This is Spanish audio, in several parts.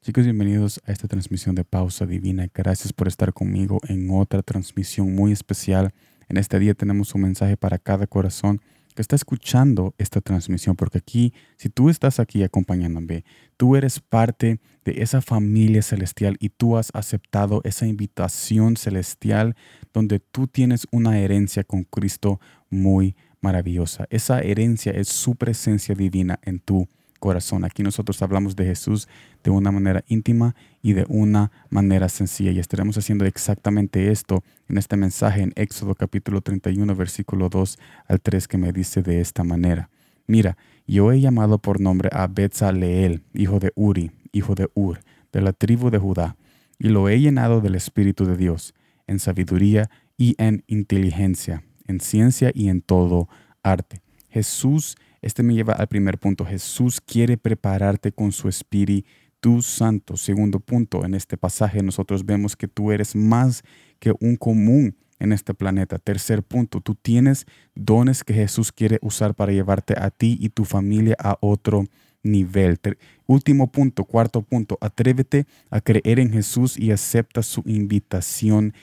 Chicos, bienvenidos a esta transmisión de Pausa Divina. Gracias por estar conmigo en otra transmisión muy especial. En este día tenemos un mensaje para cada corazón que está escuchando esta transmisión, porque aquí, si tú estás aquí acompañándome, tú eres parte de esa familia celestial y tú has aceptado esa invitación celestial donde tú tienes una herencia con Cristo muy maravillosa. Esa herencia es su presencia divina en tu corazón. Aquí nosotros hablamos de Jesús de una manera íntima y de una manera sencilla. Y estaremos haciendo exactamente esto en este mensaje en Éxodo capítulo 31, versículo 2 al 3, que me dice de esta manera. Mira, yo he llamado por nombre a Betzaleel, hijo de Uri, hijo de Ur, de la tribu de Judá, y lo he llenado del Espíritu de Dios, en sabiduría y en inteligencia, en ciencia y en todo arte. Jesús este me lleva al primer punto. Jesús quiere prepararte con su Espíritu Santo. Segundo punto, en este pasaje nosotros vemos que tú eres más que un común en este planeta. Tercer punto, tú tienes dones que Jesús quiere usar para llevarte a ti y tu familia a otro nivel. último punto, cuarto punto, atrévete a creer en Jesús y acepta su invitación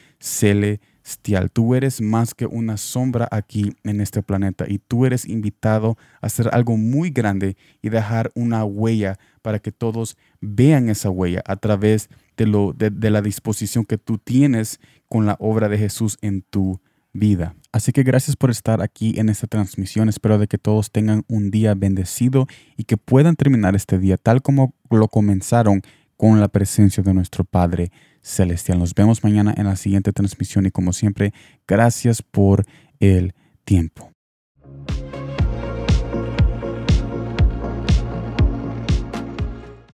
Tú eres más que una sombra aquí en este planeta y tú eres invitado a hacer algo muy grande y dejar una huella para que todos vean esa huella a través de, lo, de, la disposición que tú tienes con la obra de Jesús en tu vida. Así que gracias por estar aquí en esta transmisión. Espero de que todos tengan un día bendecido y que puedan terminar este día tal como lo comenzaron con la presencia de nuestro Padre Celestial. Nos vemos mañana en la siguiente transmisión y como siempre, gracias por el tiempo.